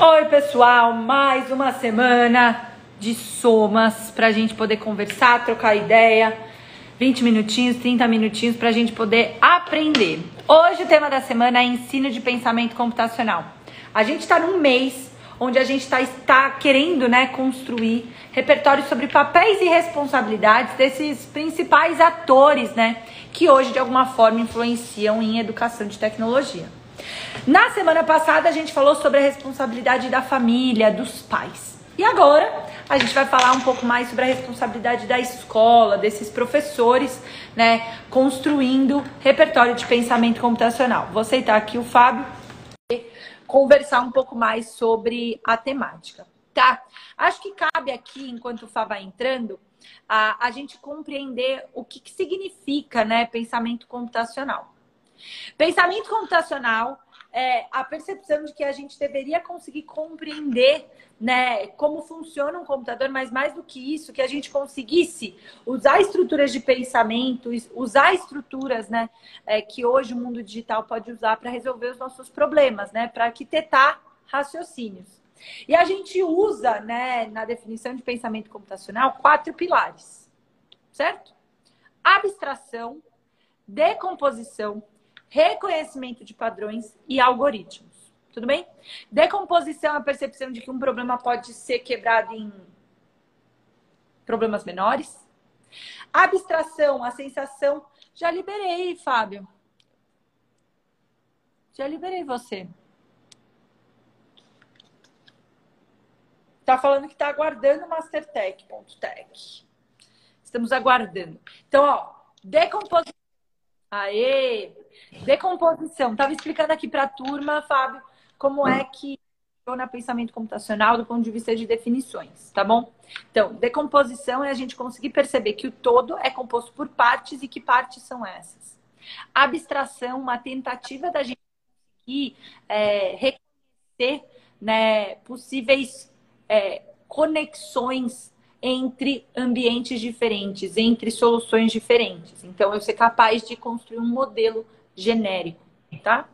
Oi, pessoal, mais uma semana de somas para a gente poder conversar, trocar ideia. 20 minutinhos, 30 minutinhos para a gente poder aprender. Hoje o tema da semana é ensino de pensamento computacional. A gente está num mês onde a gente está tá querendo né, construir repertório sobre papéis e responsabilidades desses principais atores né, que hoje de alguma forma influenciam em educação de tecnologia. Na semana passada a gente falou sobre a responsabilidade da família, dos pais. E agora a gente vai falar um pouco mais sobre a responsabilidade da escola, desses professores, né, construindo repertório de pensamento computacional. Vou aceitar aqui o Fábio e conversar um pouco mais sobre a temática, tá? Acho que cabe aqui, enquanto o Fábio vai entrando, a, a gente compreender o que, que significa, né, pensamento computacional. Pensamento computacional é a percepção de que a gente deveria conseguir compreender né, como funciona um computador, mas mais do que isso, que a gente conseguisse usar estruturas de pensamento, usar estruturas né, é, que hoje o mundo digital pode usar para resolver os nossos problemas, né, para arquitetar raciocínios. E a gente usa, né, na definição de pensamento computacional, quatro pilares, certo? Abstração, decomposição, reconhecimento de padrões e algoritmos. Tudo bem? Decomposição é a percepção de que um problema pode ser quebrado em problemas menores. Abstração, a sensação. Já liberei, Fábio. Já liberei você. Tá falando que tá aguardando Mastertech.tech. Estamos aguardando. Então, ó, decomposição. Aê! Decomposição. Estava explicando aqui para a turma, Fábio, como é que funciona pensamento computacional do ponto de vista de definições, tá bom? Então, decomposição é a gente conseguir perceber que o todo é composto por partes e que partes são essas. Abstração, uma tentativa da gente conseguir é, reconhecer né, possíveis é, conexões entre ambientes diferentes, entre soluções diferentes. Então, eu ser capaz de construir um modelo genérico, tá?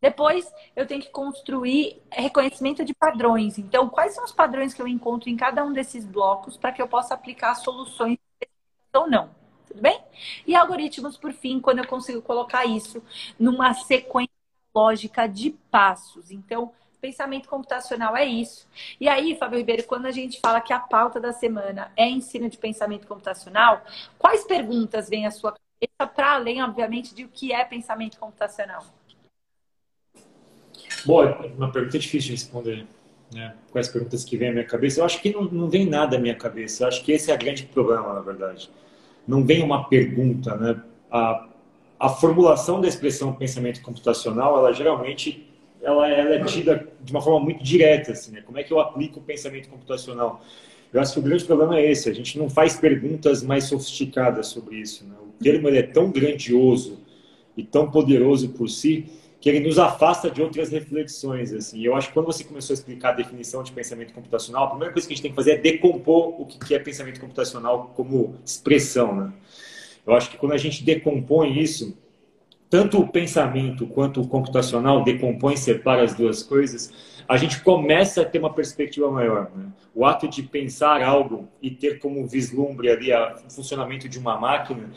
Depois, eu tenho que construir reconhecimento de padrões. Então, quais são os padrões que eu encontro em cada um desses blocos para que eu possa aplicar soluções ou não? Tudo bem? E algoritmos, por fim, quando eu consigo colocar isso numa sequência lógica de passos. Então, pensamento computacional é isso. E aí, Fábio Ribeiro, quando a gente fala que a pauta da semana é ensino de pensamento computacional, quais perguntas vêm à sua cabeça para além, obviamente, de o que é pensamento computacional? Bom, uma pergunta difícil de responder. Né? Quais perguntas que vêm à minha cabeça? Eu acho que não, não vem nada à minha cabeça. Eu acho que esse é o grande problema, na verdade. Não vem uma pergunta, né? A, a formulação da expressão pensamento computacional, ela geralmente ela, ela é tida de uma forma muito direta, assim, né? Como é que eu aplico o pensamento computacional? Eu acho que o grande problema é esse, a gente não faz perguntas mais sofisticadas sobre isso. Né? O termo é tão grandioso e tão poderoso por si que ele nos afasta de outras reflexões. Assim. Eu acho que quando você começou a explicar a definição de pensamento computacional, a primeira coisa que a gente tem que fazer é decompor o que é pensamento computacional como expressão. Né? Eu acho que quando a gente decompõe isso, tanto o pensamento quanto o computacional decompõe, separa as duas coisas, a gente começa a ter uma perspectiva maior. Né? O ato de pensar algo e ter como vislumbre ali o funcionamento de uma máquina,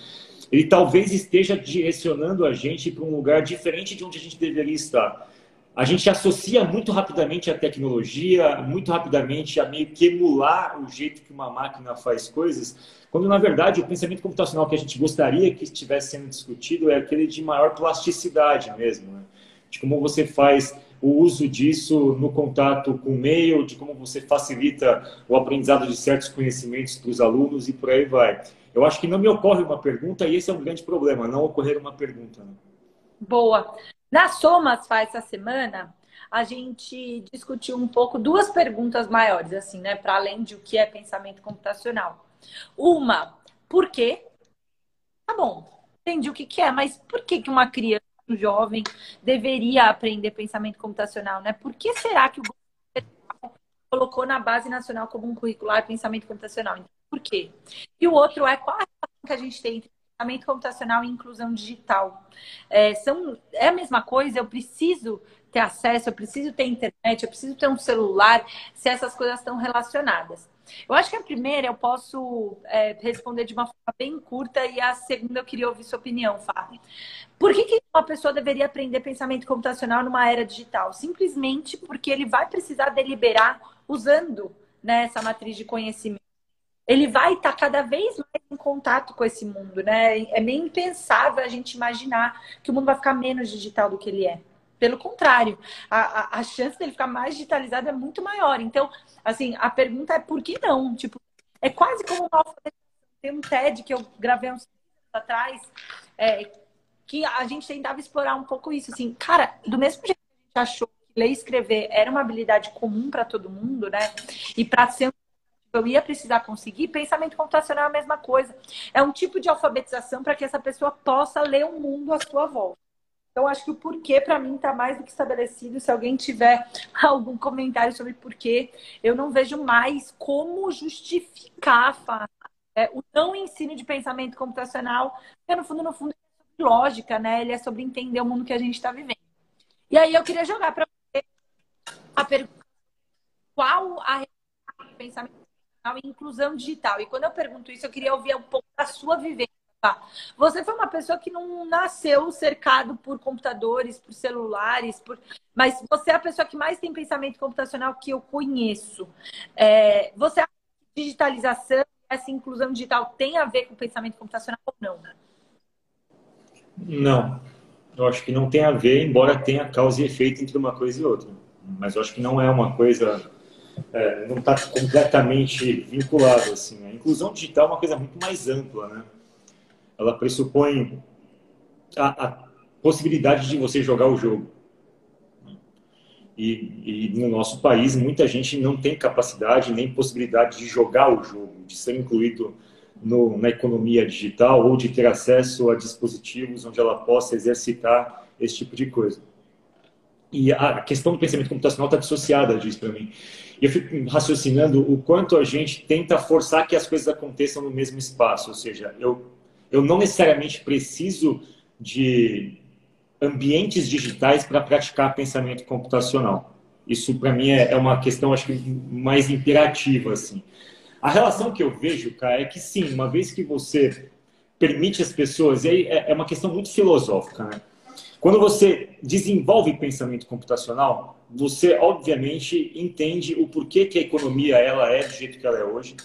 ele talvez esteja direcionando a gente para um lugar diferente de onde a gente deveria estar a gente associa muito rapidamente a tecnologia, muito rapidamente a meio que emular o jeito que uma máquina faz coisas, quando na verdade o pensamento computacional que a gente gostaria que estivesse sendo discutido é aquele de maior plasticidade mesmo, né? de como você faz o uso disso no contato com o meio, de como você facilita o aprendizado de certos conhecimentos para os alunos e por aí vai. Eu acho que não me ocorre uma pergunta e esse é um grande problema, não ocorrer uma pergunta. Né? Boa. Na Somas faz essa semana, a gente discutiu um pouco duas perguntas maiores, assim, né? Para além de o que é pensamento computacional. Uma, por quê? Tá bom, entendi o que, que é, mas por que, que uma criança, um jovem, deveria aprender pensamento computacional, né? Por que será que o governo colocou na base nacional como um curricular pensamento computacional? Por quê? E o outro é qual a relação que a gente tem entre pensamento computacional e inclusão digital. É, são, é a mesma coisa, eu preciso ter acesso, eu preciso ter internet, eu preciso ter um celular, se essas coisas estão relacionadas. Eu acho que a primeira eu posso é, responder de uma forma bem curta e a segunda eu queria ouvir sua opinião, Fábio. Por que, que uma pessoa deveria aprender pensamento computacional numa era digital? Simplesmente porque ele vai precisar deliberar usando né, essa matriz de conhecimento. Ele vai estar cada vez mais em contato com esse mundo, né? É meio impensável a gente imaginar que o mundo vai ficar menos digital do que ele é. Pelo contrário, a, a, a chance dele ficar mais digitalizado é muito maior. Então, assim, a pergunta é por que não? Tipo, é quase como uma. Tem um TED que eu gravei uns anos atrás, é, que a gente tentava explorar um pouco isso. Assim, cara, do mesmo jeito que a gente achou ler e escrever era uma habilidade comum para todo mundo, né? E para ser eu ia precisar conseguir, pensamento computacional é a mesma coisa. É um tipo de alfabetização para que essa pessoa possa ler o mundo à sua volta. Então, acho que o porquê, para mim, está mais do que estabelecido. Se alguém tiver algum comentário sobre porquê, eu não vejo mais como justificar é, o não ensino de pensamento computacional, porque, no fundo, no fundo, é sobre lógica, né? Ele é sobre entender o mundo que a gente está vivendo. E aí, eu queria jogar para você a pergunta: qual a pensamento e inclusão digital? E quando eu pergunto isso, eu queria ouvir um pouco da sua vivência Tá. Você foi uma pessoa que não nasceu cercado por computadores, por celulares, por... mas você é a pessoa que mais tem pensamento computacional que eu conheço. É... Você acha que digitalização, essa inclusão digital tem a ver com pensamento computacional ou não? Não. Eu acho que não tem a ver, embora tenha causa e efeito entre uma coisa e outra. Mas eu acho que não é uma coisa é, não está completamente vinculado assim. A inclusão digital é uma coisa muito mais ampla, né? ela pressupõe a, a possibilidade de você jogar o jogo. E, e, no nosso país, muita gente não tem capacidade nem possibilidade de jogar o jogo, de ser incluído no, na economia digital ou de ter acesso a dispositivos onde ela possa exercitar esse tipo de coisa. E a questão do pensamento computacional está dissociada disso para mim. E eu fico raciocinando o quanto a gente tenta forçar que as coisas aconteçam no mesmo espaço. Ou seja, eu eu não necessariamente preciso de ambientes digitais para praticar pensamento computacional. Isso, para mim, é, é uma questão, acho que, mais imperativa, assim. A relação que eu vejo, cara, é que sim, uma vez que você permite as pessoas, e aí é, é uma questão muito filosófica, né? Quando você desenvolve pensamento computacional, você obviamente entende o porquê que a economia ela é do jeito que ela é hoje,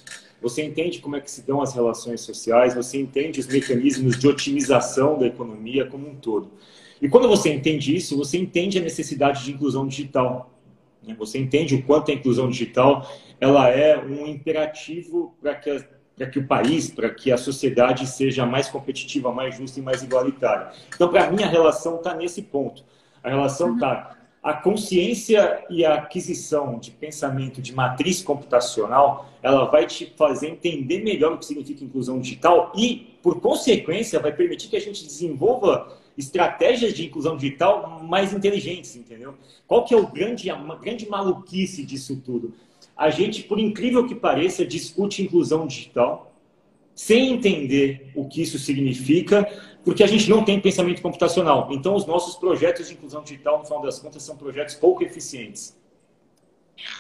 você entende como é que se dão as relações sociais, você entende os mecanismos de otimização da economia como um todo. E quando você entende isso, você entende a necessidade de inclusão digital. Né? Você entende o quanto a inclusão digital ela é um imperativo para que, para que o país, para que a sociedade seja mais competitiva, mais justa e mais igualitária. Então, para mim, a relação está nesse ponto. A relação está uhum a consciência e a aquisição de pensamento de matriz computacional, ela vai te fazer entender melhor o que significa inclusão digital e, por consequência, vai permitir que a gente desenvolva estratégias de inclusão digital mais inteligentes, entendeu? Qual que é o grande, a grande maluquice disso tudo? A gente, por incrível que pareça, discute inclusão digital sem entender o que isso significa, porque a gente não tem pensamento computacional. Então, os nossos projetos de inclusão digital, no final das contas, são projetos pouco eficientes.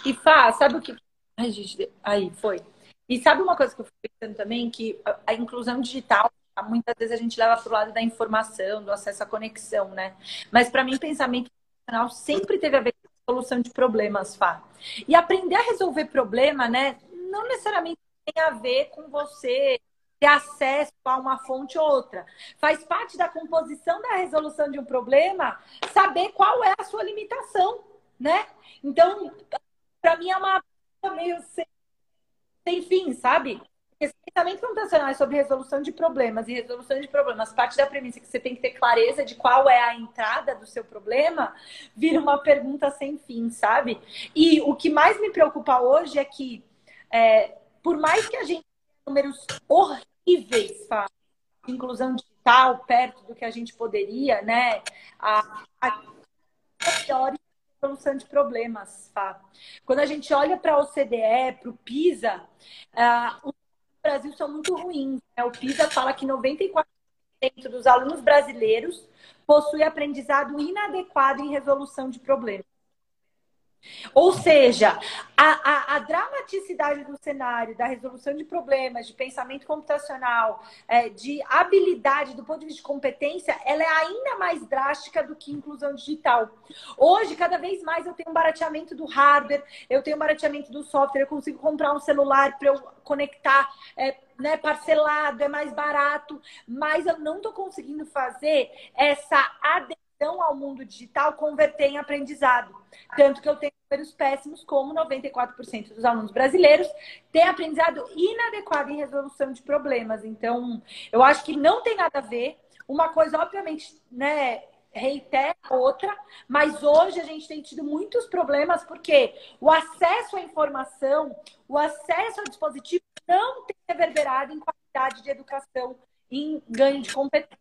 E Fá, sabe o que. Ai, gente, aí, foi. E sabe uma coisa que eu fico pensando também? Que a inclusão digital, muitas vezes a gente leva para o lado da informação, do acesso à conexão, né? Mas para mim, pensamento computacional sempre teve a ver solução de problemas, Fá. E aprender a resolver problema, né? Não necessariamente tem a ver com você ter acesso a uma fonte ou outra. Faz parte da composição da resolução de um problema saber qual é a sua limitação, né? Então, para mim é uma meio sem, sem fim, sabe? Esse pensamento computacional é sobre resolução de problemas e resolução de problemas, parte da premissa que você tem que ter clareza de qual é a entrada do seu problema, vira uma pergunta sem fim, sabe? E o que mais me preocupa hoje é que, é, por mais que a gente números horríveis, Fá, de inclusão digital, perto do que a gente poderia, né? A, a pior solução de problemas, Fá. Quando a gente olha para a OCDE, para o PISA, uh, Brasil são muito ruins. Né? O PISA fala que 94% dos alunos brasileiros possui aprendizado inadequado em resolução de problemas. Ou seja, a, a, a, dramaticidade do cenário, da resolução de problemas, de pensamento computacional, é, de habilidade do ponto de vista de competência, ela é ainda mais drástica do que inclusão digital. Hoje, cada vez mais eu tenho um barateamento do hardware, eu tenho um barateamento do software, eu consigo comprar um celular para eu conectar é, né, parcelado, é mais barato, mas eu não estou conseguindo fazer essa adesão ao mundo digital converter em aprendizado. Tanto que eu tenho números péssimos, como 94% dos alunos brasileiros têm aprendizado inadequado em resolução de problemas. Então, eu acho que não tem nada a ver. Uma coisa, obviamente, né, reitera outra, mas hoje a gente tem tido muitos problemas porque o acesso à informação, o acesso ao dispositivo não tem reverberado em qualidade de educação, em ganho de competência.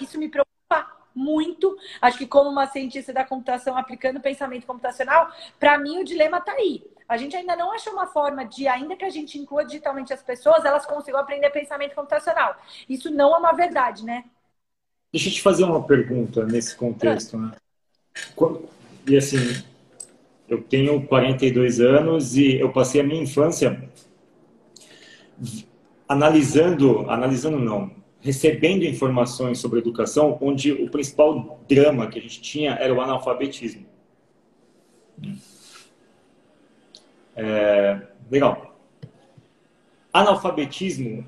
Isso me preocupa muito. Acho que como uma cientista da computação aplicando pensamento computacional, para mim o dilema está aí. A gente ainda não achou uma forma de, ainda que a gente inclua digitalmente as pessoas, elas consigam aprender pensamento computacional. Isso não é uma verdade, né? Deixa eu te fazer uma pergunta nesse contexto, né? E assim, eu tenho 42 anos e eu passei a minha infância analisando, analisando não, recebendo informações sobre educação, onde o principal drama que a gente tinha era o analfabetismo. É, legal. Analfabetismo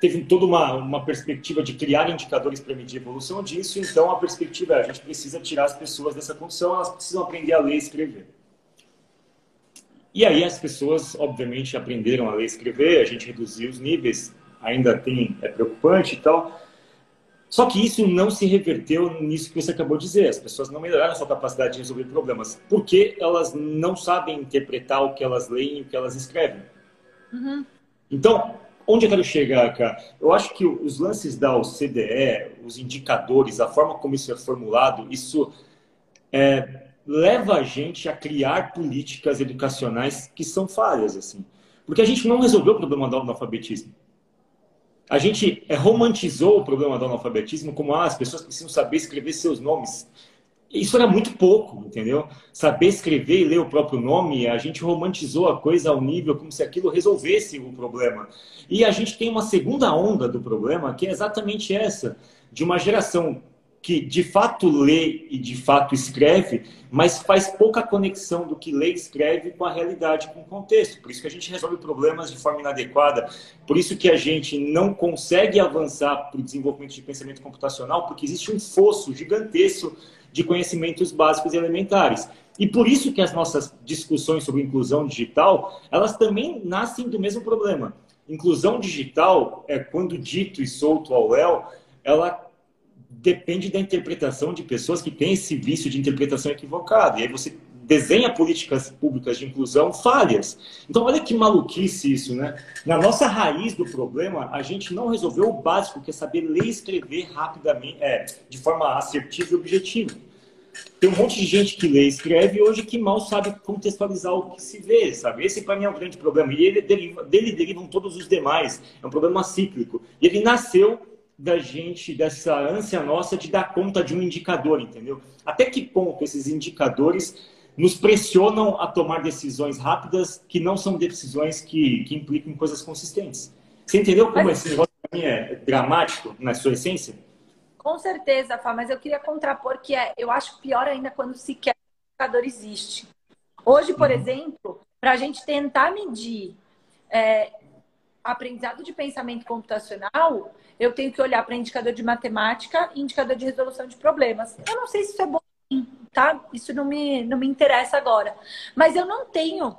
teve toda uma, uma perspectiva de criar indicadores para medir a evolução disso, então a perspectiva é a gente precisa tirar as pessoas dessa condição, elas precisam aprender a ler e escrever. E aí as pessoas, obviamente, aprenderam a ler e escrever, a gente reduziu os níveis, ainda tem, é preocupante e tal. Só que isso não se reverteu nisso que você acabou de dizer. As pessoas não melhoraram a sua capacidade de resolver problemas, porque elas não sabem interpretar o que elas leem e o que elas escrevem. Uhum. Então, onde eu quero chegar, cara? Eu acho que os lances da OCDE, os indicadores, a forma como isso é formulado, isso é, leva a gente a criar políticas educacionais que são falhas, assim. Porque a gente não resolveu o problema do analfabetismo a gente é, romantizou o problema do analfabetismo como ah, as pessoas precisam saber escrever seus nomes. Isso era muito pouco, entendeu? Saber escrever e ler o próprio nome, a gente romantizou a coisa ao nível como se aquilo resolvesse o problema. E a gente tem uma segunda onda do problema, que é exatamente essa, de uma geração que de fato lê e de fato escreve, mas faz pouca conexão do que lê e escreve com a realidade, com o contexto. Por isso que a gente resolve problemas de forma inadequada, por isso que a gente não consegue avançar para o desenvolvimento de pensamento computacional, porque existe um fosso gigantesco de conhecimentos básicos e elementares. E por isso que as nossas discussões sobre inclusão digital, elas também nascem do mesmo problema. Inclusão digital, é quando dito e solto ao léu, ela depende da interpretação de pessoas que têm esse vício de interpretação equivocada. E aí você desenha políticas públicas de inclusão falhas. Então, olha que maluquice isso, né? Na nossa raiz do problema, a gente não resolveu o básico, que é saber ler e escrever rapidamente, é, de forma assertiva e objetiva. Tem um monte de gente que lê e escreve hoje que mal sabe contextualizar o que se vê, sabe? Esse, para mim, é um grande problema. E ele deriva, dele derivam todos os demais. É um problema cíclico. E ele nasceu da gente, dessa ânsia nossa de dar conta de um indicador, entendeu? Até que ponto esses indicadores nos pressionam a tomar decisões rápidas que não são decisões que, que implicam coisas consistentes. Você entendeu como mas... esse negócio é dramático na sua essência? Com certeza, Fá, mas eu queria contrapor que é, eu acho pior ainda quando sequer o indicador existe. Hoje, por uhum. exemplo, para a gente tentar medir é, aprendizado de pensamento computacional, eu tenho que olhar para indicador de matemática e indicador de resolução de problemas. Eu não sei se isso é bom, tá? Isso não me, não me interessa agora. Mas eu não tenho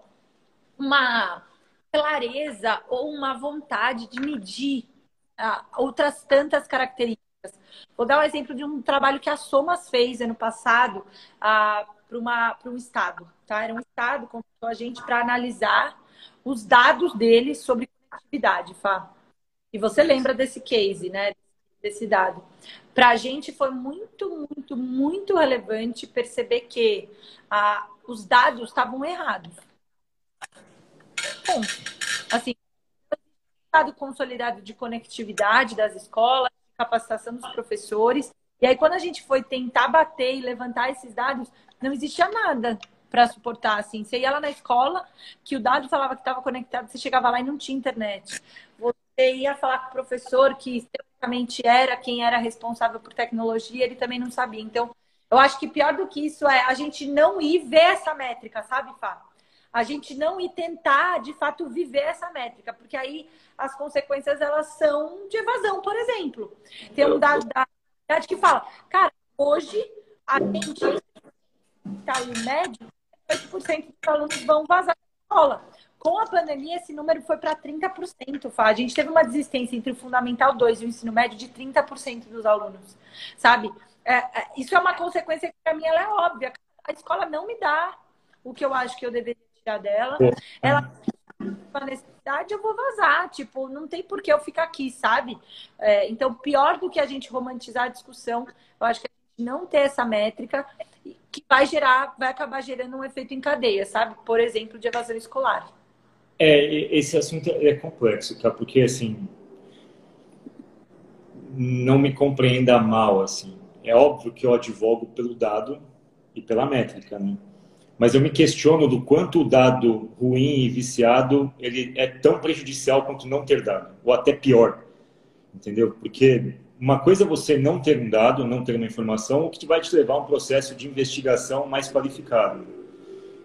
uma clareza ou uma vontade de medir ah, outras tantas características. Vou dar um exemplo de um trabalho que a Somas fez ano passado ah, para um estado. Tá? Era um estado que convidou a gente para analisar os dados dele sobre conectividade, Fá. E você lembra desse case, né? Desse dado. Para a gente foi muito, muito, muito relevante perceber que os dados estavam errados. Bom, assim, dado consolidado de conectividade das escolas, capacitação dos professores, E aí, quando a gente foi tentar bater e levantar esses dados, não existia nada para suportar, assim. Você ia lá na escola, que o dado falava que estava conectado, você chegava lá e não tinha internet. Você ia falar com o professor, que teoricamente era quem era responsável por tecnologia, ele também não sabia. Então, eu acho que pior do que isso é a gente não ir ver essa métrica, sabe, Fá? A gente não ir tentar, de fato, viver essa métrica, porque aí as consequências elas são de evasão, por exemplo. Tem um dado da que fala, cara, hoje a gente em médio, 8% dos alunos vão vazar da escola. Com a pandemia, esse número foi para 30%. Fá. A gente teve uma desistência entre o Fundamental 2 e o ensino médio de 30% dos alunos, sabe? É, é, isso é uma consequência que, para mim, ela é óbvia. A escola não me dá o que eu acho que eu deveria tirar dela. Ela uma necessidade, eu vou vazar. Tipo, não tem por que eu ficar aqui, sabe? É, então, pior do que a gente romantizar a discussão, eu acho que a gente não ter essa métrica que vai gerar, vai acabar gerando um efeito em cadeia, sabe? Por exemplo, de evasão escolar. É, esse assunto é complexo, tá? Porque, assim, não me compreenda mal, assim. É óbvio que eu advogo pelo dado e pela métrica, né? Mas eu me questiono do quanto o dado ruim e viciado ele é tão prejudicial quanto não ter dado, ou até pior, entendeu? Porque uma coisa é você não ter um dado, não ter uma informação, o que vai te levar a um processo de investigação mais qualificado.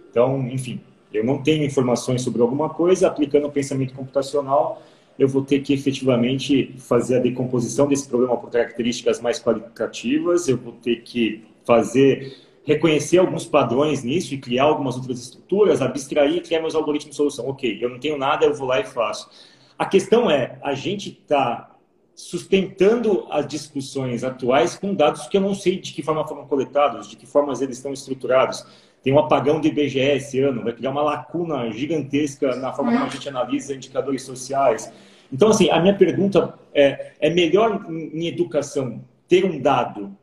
Então, enfim, eu não tenho informações sobre alguma coisa, aplicando o pensamento computacional, eu vou ter que efetivamente fazer a decomposição desse problema por características mais qualitativas, eu vou ter que fazer, reconhecer alguns padrões nisso e criar algumas outras estruturas, abstrair e criar meus algoritmos de solução. Ok, eu não tenho nada, eu vou lá e faço. A questão é, a gente está sustentando as discussões atuais com dados que eu não sei de que forma foram coletados, de que formas eles estão estruturados. Tem um apagão do IBGE esse ano, vai criar uma lacuna gigantesca na forma como a gente analisa indicadores sociais. Então, assim, a minha pergunta é: é melhor em educação ter um dado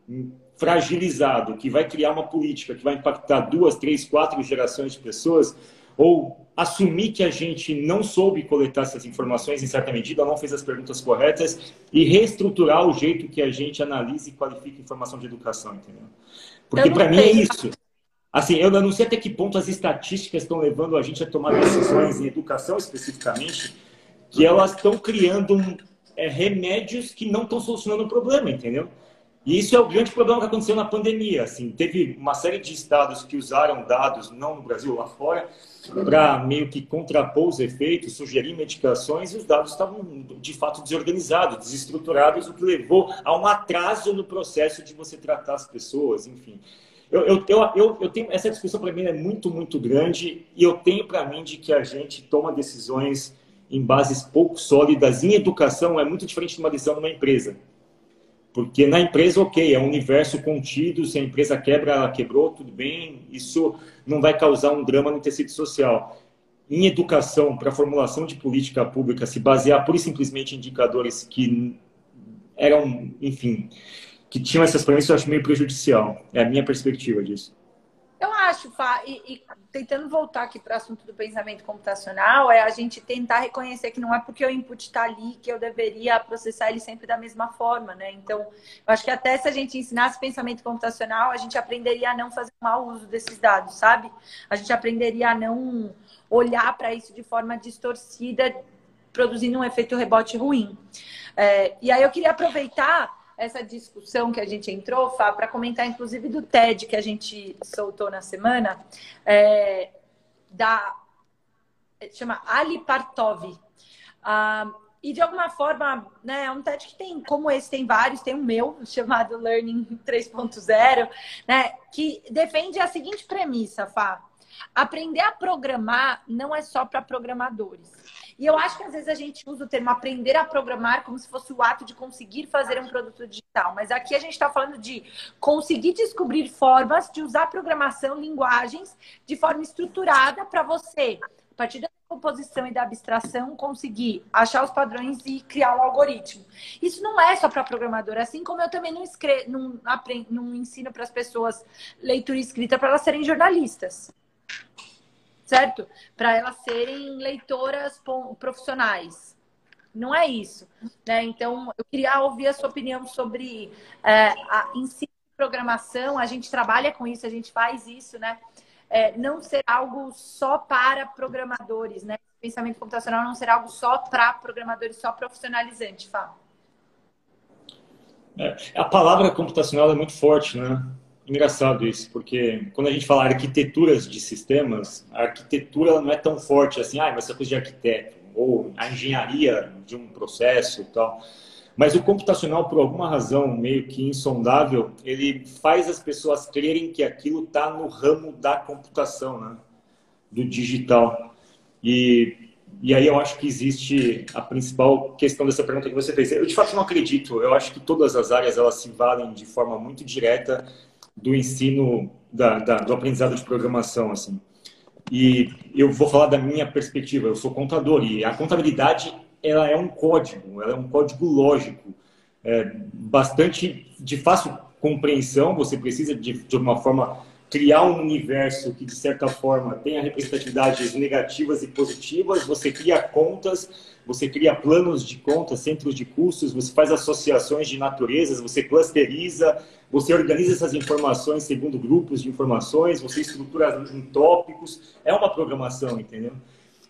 fragilizado que vai criar uma política que vai impactar duas, três, quatro gerações de pessoas, ou assumir que a gente não soube coletar essas informações em certa medida, não fez as perguntas corretas e reestruturar o jeito que a gente analisa e qualifica informação de educação, entendeu? Porque para mim é isso. Assim, eu não sei até que ponto as estatísticas estão levando a gente a tomar decisões em educação especificamente, que elas estão criando é, remédios que não estão solucionando o problema, entendeu? E isso é o grande problema que aconteceu na pandemia. Assim, teve uma série de estados que usaram dados, não no Brasil, lá fora, para meio que contrapor os efeitos, sugerir medicações, e os dados estavam de fato desorganizados, desestruturados, o que levou a um atraso no processo de você tratar as pessoas, enfim. Eu, eu, eu, eu, tenho essa discussão para mim é muito, muito grande e eu tenho para mim de que a gente toma decisões em bases pouco sólidas. Em educação é muito diferente de uma decisão numa empresa. Porque na empresa, ok, é um universo contido, se a empresa quebra, ela quebrou, tudo bem, isso não vai causar um drama no tecido social. Em educação, para a formulação de política pública, se basear pura e simplesmente em indicadores que eram, enfim, que tinham essas premissas, eu acho meio prejudicial. É a minha perspectiva disso. Acho, Fá, e, e tentando voltar aqui para o assunto do pensamento computacional, é a gente tentar reconhecer que não é porque o input está ali que eu deveria processar ele sempre da mesma forma, né? Então, eu acho que até se a gente ensinasse pensamento computacional, a gente aprenderia a não fazer mau uso desses dados, sabe? A gente aprenderia a não olhar para isso de forma distorcida, produzindo um efeito rebote ruim. É, e aí eu queria aproveitar essa discussão que a gente entrou, Fá, para comentar inclusive do TED que a gente soltou na semana, é, da chama Ali Partov. Ah, e de alguma forma, né, é um TED que tem, como esse, tem vários, tem o um meu, chamado Learning 3.0, né, que defende a seguinte premissa, Fá. Aprender a programar não é só para programadores. E eu acho que às vezes a gente usa o termo aprender a programar como se fosse o ato de conseguir fazer um produto digital. Mas aqui a gente está falando de conseguir descobrir formas de usar programação, linguagens, de forma estruturada para você, a partir da composição e da abstração, conseguir achar os padrões e criar um algoritmo. Isso não é só para programador, assim como eu também não, escrevo, não, aprendo, não ensino para as pessoas leitura escrita para elas serem jornalistas certo? Para elas serem leitoras profissionais. Não é isso. Né? Então, eu queria ouvir a sua opinião sobre é, a ensino de programação. A gente trabalha com isso, a gente faz isso, né? É, não ser algo só para programadores, né? Pensamento computacional não ser algo só para programadores, só profissionalizante, Fábio. É, a palavra computacional é muito forte, né? Engraçado isso, porque quando a gente fala arquiteturas de sistemas, a arquitetura não é tão forte assim, ah, mas é coisa de arquiteto, ou a engenharia de um processo e tal. Mas o computacional, por alguma razão meio que insondável, ele faz as pessoas crerem que aquilo está no ramo da computação, né? do digital. E, e aí eu acho que existe a principal questão dessa pergunta que você fez. Eu de fato não acredito. Eu acho que todas as áreas elas se valem de forma muito direta do ensino da, da, do aprendizado de programação assim. E eu vou falar da minha perspectiva. Eu sou contador e a contabilidade ela é um código, ela é um código lógico, é bastante de fácil compreensão. Você precisa de, de uma forma criar um universo que de certa forma tenha representatividades negativas e positivas. Você cria contas, você cria planos de contas, centros de custos, você faz associações de naturezas, você clusteriza, você organiza essas informações segundo grupos de informações, você estrutura em tópicos. É uma programação, entendeu?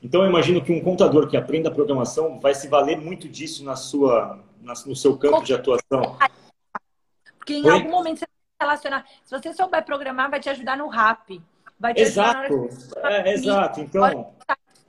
Então, eu imagino que um contador que aprenda a programação vai se valer muito disso na sua, na, no seu campo de atuação. Porque em Oi? algum momento você vai relacionar. Se você souber programar, vai te ajudar no rap. Vai te exato. É, exato. Então.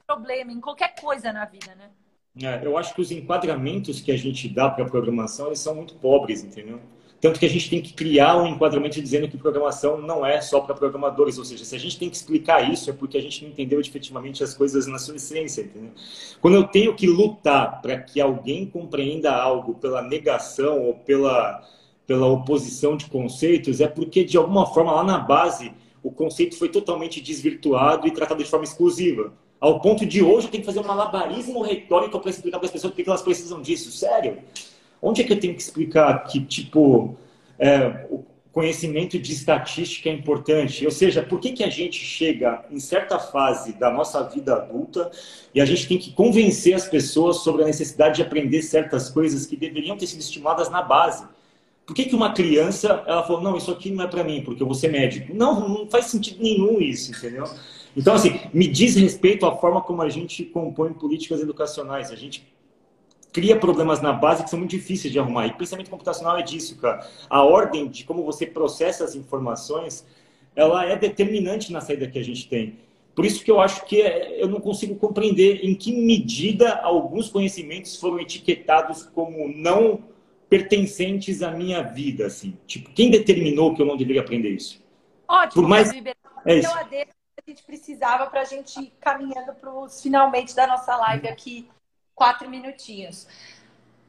Problema em qualquer coisa na vida, né? É, eu acho que os enquadramentos que a gente dá para a programação eles são muito pobres, entendeu? Tanto que a gente tem que criar um enquadramento dizendo que programação não é só para programadores. Ou seja, se a gente tem que explicar isso, é porque a gente não entendeu efetivamente as coisas na sua essência. Entendeu? Quando eu tenho que lutar para que alguém compreenda algo pela negação ou pela, pela oposição de conceitos, é porque, de alguma forma, lá na base, o conceito foi totalmente desvirtuado e tratado de forma exclusiva. Ao ponto de hoje eu tenho que fazer um malabarismo retórico para explicar para as pessoas por que elas precisam disso. Sério? Onde é que eu tenho que explicar que, tipo, é, o conhecimento de estatística é importante? Ou seja, por que, que a gente chega em certa fase da nossa vida adulta e a gente tem que convencer as pessoas sobre a necessidade de aprender certas coisas que deveriam ter sido estimuladas na base? Por que, que uma criança, ela falou, não, isso aqui não é para mim, porque eu vou ser médico? Não, não faz sentido nenhum isso, entendeu? Então, assim, me diz respeito à forma como a gente compõe políticas educacionais. A gente cria problemas na base que são muito difíceis de arrumar. E pensamento computacional é disso, cara. A ordem de como você processa as informações, ela é determinante na saída que a gente tem. Por isso que eu acho que é, eu não consigo compreender em que medida alguns conhecimentos foram etiquetados como não pertencentes à minha vida, assim. Tipo, quem determinou que eu não deveria aprender isso? Ótimo, Por mais... é isso. A gente precisava para a gente ir caminhando para os finalmente da nossa live aqui quatro minutinhos.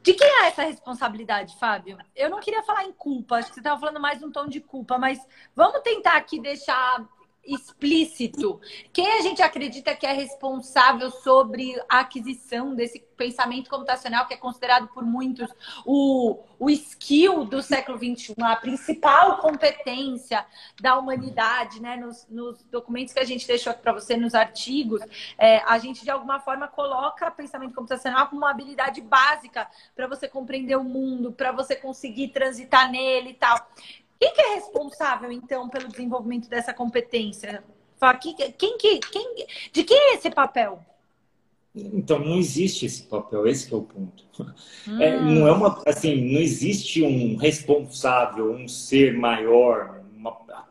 De quem é essa responsabilidade, Fábio? Eu não queria falar em culpa, acho que você estava falando mais um tom de culpa, mas vamos tentar aqui deixar explícito. Quem a gente acredita que é responsável sobre a aquisição desse pensamento computacional, que é considerado por muitos o, o skill do século XXI, a principal competência da humanidade, né? Nos, nos documentos que a gente deixou aqui para você, nos artigos, é, a gente de alguma forma coloca pensamento computacional como uma habilidade básica para você compreender o mundo, para você conseguir transitar nele e tal. Quem que é responsável, então, pelo desenvolvimento dessa competência? Quem, quem, quem, de quem é esse papel? Então, não existe esse papel, esse é o ponto. Hum. É, não é uma, assim, não existe um responsável, um ser maior,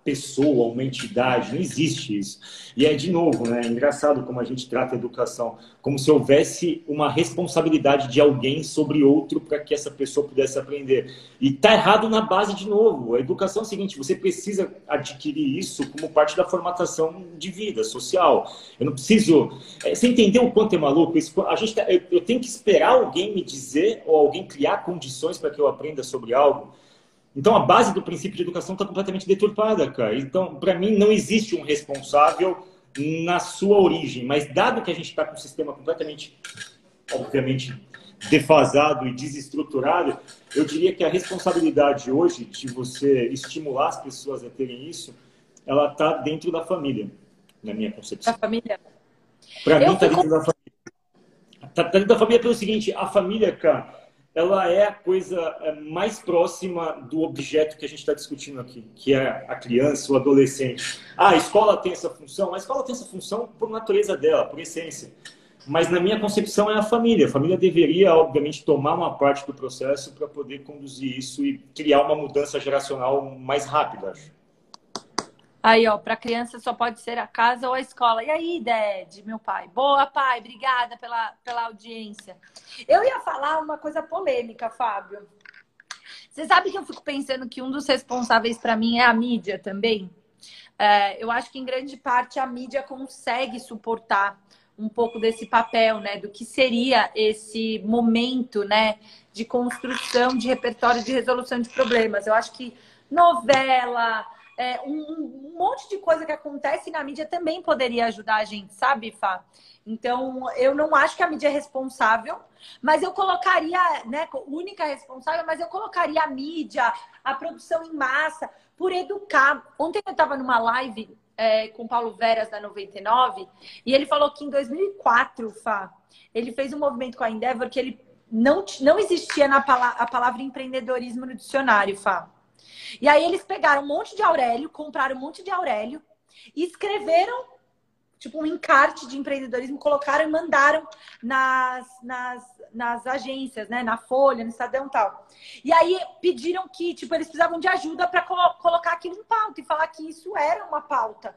pessoa, uma entidade, não existe isso. E é, de novo, né, é engraçado como a gente trata a educação, como se houvesse uma responsabilidade de alguém sobre outro para que essa pessoa pudesse aprender. E está errado na base, de novo. A educação é o seguinte, você precisa adquirir isso como parte da formatação de vida social. Eu não preciso... É, você entendeu o quanto é maluco isso? A gente tá, eu tenho que esperar alguém me dizer ou alguém criar condições para que eu aprenda sobre algo então, a base do princípio de educação está completamente deturpada, cara. Então, para mim, não existe um responsável na sua origem. Mas, dado que a gente está com um sistema completamente, obviamente, defasado e desestruturado, eu diria que a responsabilidade hoje de você estimular as pessoas a terem isso, ela está dentro da família, na minha concepção. Da família? Para mim, está dentro da família. tá, tá dentro da família pelo seguinte, a família, cara, ela é a coisa é, mais próxima do objeto que a gente está discutindo aqui, que é a criança, o adolescente. Ah, a escola tem essa função, a escola tem essa função por natureza dela, por essência. Mas na minha concepção é a família. A família deveria, obviamente, tomar uma parte do processo para poder conduzir isso e criar uma mudança geracional mais rápida, acho. Aí, ó, para criança só pode ser a casa ou a escola. E aí, Ded, meu pai? Boa, pai, obrigada pela, pela audiência. Eu ia falar uma coisa polêmica, Fábio. Você sabe que eu fico pensando que um dos responsáveis para mim é a mídia também? É, eu acho que em grande parte a mídia consegue suportar um pouco desse papel, né? Do que seria esse momento, né? De construção de repertório de resolução de problemas. Eu acho que novela, é, um, um, monte de coisa que acontece na mídia também poderia ajudar a gente, sabe, Fá? Então, eu não acho que a mídia é responsável, mas eu colocaria, né, única responsável, mas eu colocaria a mídia, a produção em massa, por educar. Ontem eu estava numa live é, com Paulo Veras da 99 e ele falou que em 2004, Fá, ele fez um movimento com a Endeavor que ele não, não existia na pala a palavra empreendedorismo no dicionário, Fá. E aí eles pegaram um monte de Aurélio, compraram um monte de Aurélio e escreveram tipo um encarte de empreendedorismo, colocaram e mandaram nas, nas, nas agências, né? Na Folha, no Estadão e tal. E aí pediram que, tipo, eles precisavam de ajuda para colo colocar aquilo em pauta e falar que isso era uma pauta.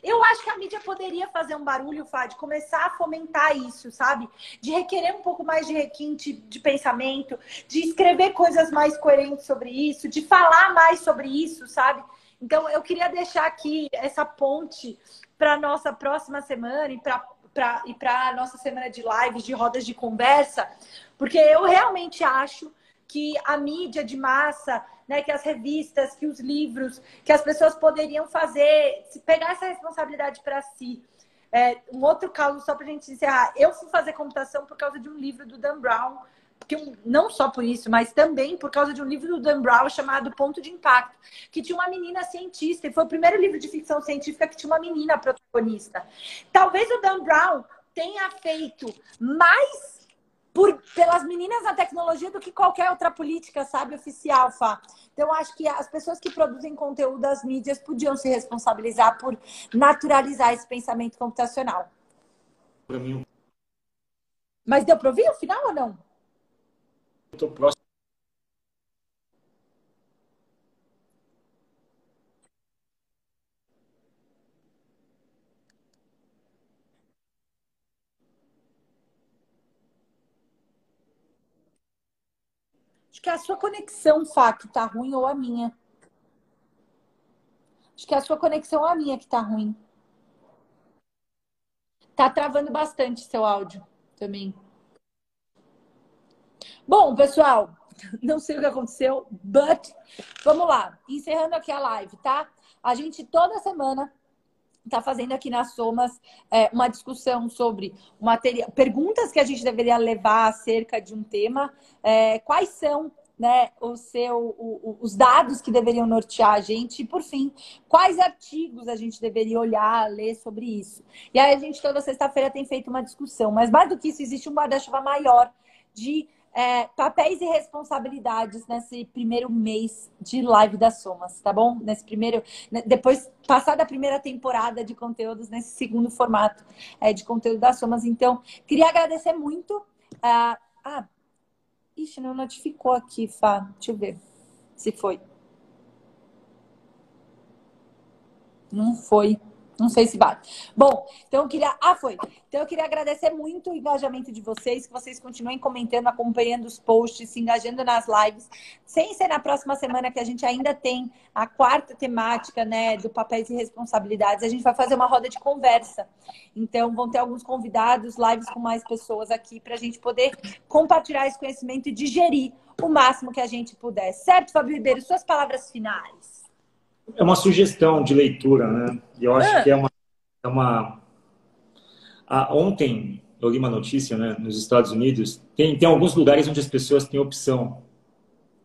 Eu acho que a mídia poderia fazer um barulho, Fad, começar a fomentar isso, sabe? De requerer um pouco mais de requinte de pensamento, de escrever coisas mais coerentes sobre isso, de falar mais sobre isso, sabe? Então, eu queria deixar aqui essa ponte para nossa próxima semana e para e para a nossa semana de lives, de rodas de conversa, porque eu realmente acho que a mídia de massa, né, que as revistas, que os livros, que as pessoas poderiam fazer, pegar essa responsabilidade para si. É, um outro caso, só para a gente encerrar. Eu fui fazer computação por causa de um livro do Dan Brown, que não só por isso, mas também por causa de um livro do Dan Brown chamado Ponto de Impacto, que tinha uma menina cientista, e foi o primeiro livro de ficção científica que tinha uma menina protagonista. Talvez o Dan Brown tenha feito mais por, pelas meninas na tecnologia do que qualquer outra política, sabe, oficial, Fá. Então, acho que as pessoas que produzem conteúdo das mídias podiam se responsabilizar por naturalizar esse pensamento computacional. Para mim. Mas deu para ouvir o final ou não? Estou próximo. Que é a sua conexão, Fá, que tá ruim ou a minha. Acho que é a sua conexão ou a minha que tá ruim. Tá travando bastante seu áudio também. Bom, pessoal, não sei o que aconteceu, but vamos lá. Encerrando aqui a live, tá? A gente toda semana está fazendo aqui nas Somas é, uma discussão sobre material, perguntas que a gente deveria levar acerca de um tema, é, quais são né, o seu, o, os dados que deveriam nortear a gente e, por fim, quais artigos a gente deveria olhar, ler sobre isso. E aí a gente toda sexta-feira tem feito uma discussão, mas mais do que isso, existe um guarda-chuva maior de é, papéis e responsabilidades nesse primeiro mês de live das somas, tá bom? Nesse primeiro, né, depois passada a primeira temporada de conteúdos nesse segundo formato é, de conteúdo das somas. Então, queria agradecer muito. Uh, ah, ixi, não notificou aqui, Fá. Deixa eu ver se foi. Não foi. Não sei se bate. Bom, então eu queria. Ah, foi. Então eu queria agradecer muito o engajamento de vocês, que vocês continuem comentando, acompanhando os posts, se engajando nas lives. Sem ser na próxima semana que a gente ainda tem a quarta temática, né, do papéis e responsabilidades. A gente vai fazer uma roda de conversa. Então vão ter alguns convidados, lives com mais pessoas aqui, para a gente poder compartilhar esse conhecimento e digerir o máximo que a gente puder. Certo, Fábio Ribeiro? Suas palavras finais é uma sugestão de leitura, né? E eu acho é. que é uma. É uma... Ah, ontem eu li uma notícia, né? Nos Estados Unidos, tem, tem alguns lugares onde as pessoas têm opção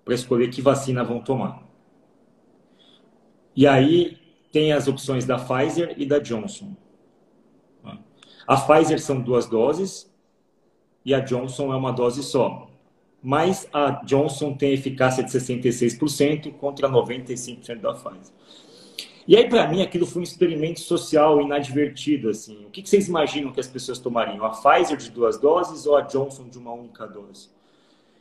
para escolher que vacina vão tomar. E aí tem as opções da Pfizer e da Johnson. A Pfizer são duas doses e a Johnson é uma dose só. Mas a Johnson tem eficácia de 66% contra 95% da Pfizer. E aí, para mim, aquilo foi um experimento social inadvertido. Assim. O que, vocês imaginam que as pessoas tomariam? A Pfizer de duas doses ou a Johnson de uma única dose?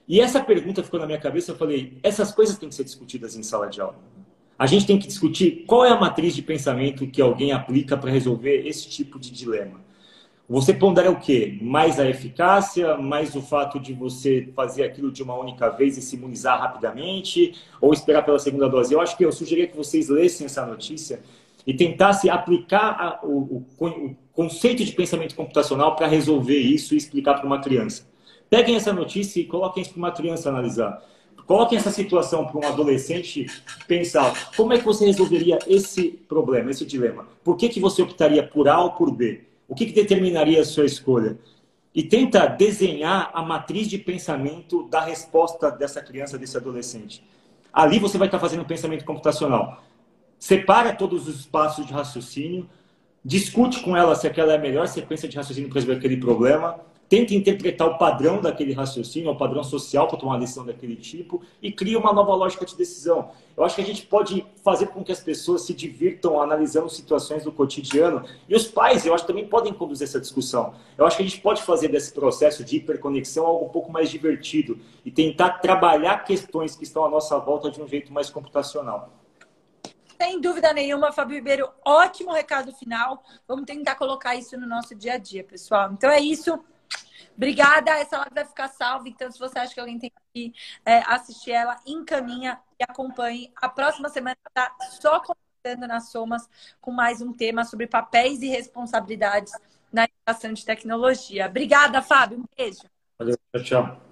E essa pergunta ficou na minha cabeça. Eu falei: essas coisas têm que ser discutidas em sala de aula. A gente tem que discutir qual é a matriz de pensamento que alguém aplica para resolver esse tipo de dilema. Você pondera o quê? Mais a eficácia, mais o fato de você fazer aquilo de uma única vez e se imunizar rapidamente, ou esperar pela segunda dose? Eu acho que eu sugeria que vocês lessem essa notícia e tentassem aplicar a, o, o, o conceito de pensamento computacional para resolver isso e explicar para uma criança. Peguem essa notícia e coloquem isso para uma criança analisar. Coloquem essa situação para um adolescente pensar como é que você resolveria esse problema, esse dilema. Por que, que você optaria por A ou por B? O que, que determinaria a sua escolha? E tenta desenhar a matriz de pensamento da resposta dessa criança, desse adolescente. Ali você vai estar fazendo pensamento computacional. Separa todos os espaços de raciocínio, discute com ela se aquela é a melhor sequência de raciocínio para resolver aquele problema, tenta interpretar o padrão daquele raciocínio, o padrão social para tomar uma decisão daquele tipo e cria uma nova lógica de decisão. Eu acho que a gente pode fazer com que as pessoas se divirtam analisando situações do cotidiano e os pais, eu acho, também podem conduzir essa discussão. Eu acho que a gente pode fazer desse processo de hiperconexão algo um pouco mais divertido e tentar trabalhar questões que estão à nossa volta de um jeito mais computacional. Sem dúvida nenhuma, Fábio Ribeiro, ótimo recado final. Vamos tentar colocar isso no nosso dia a dia, pessoal. Então é isso. Obrigada. Essa live vai ficar salva. Então, se você acha que alguém tem que é, assistir ela, encaminha e acompanhe. A próxima semana está só conversando nas Somas com mais um tema sobre papéis e responsabilidades na educação de tecnologia. Obrigada, Fábio. Um beijo. Valeu, tchau.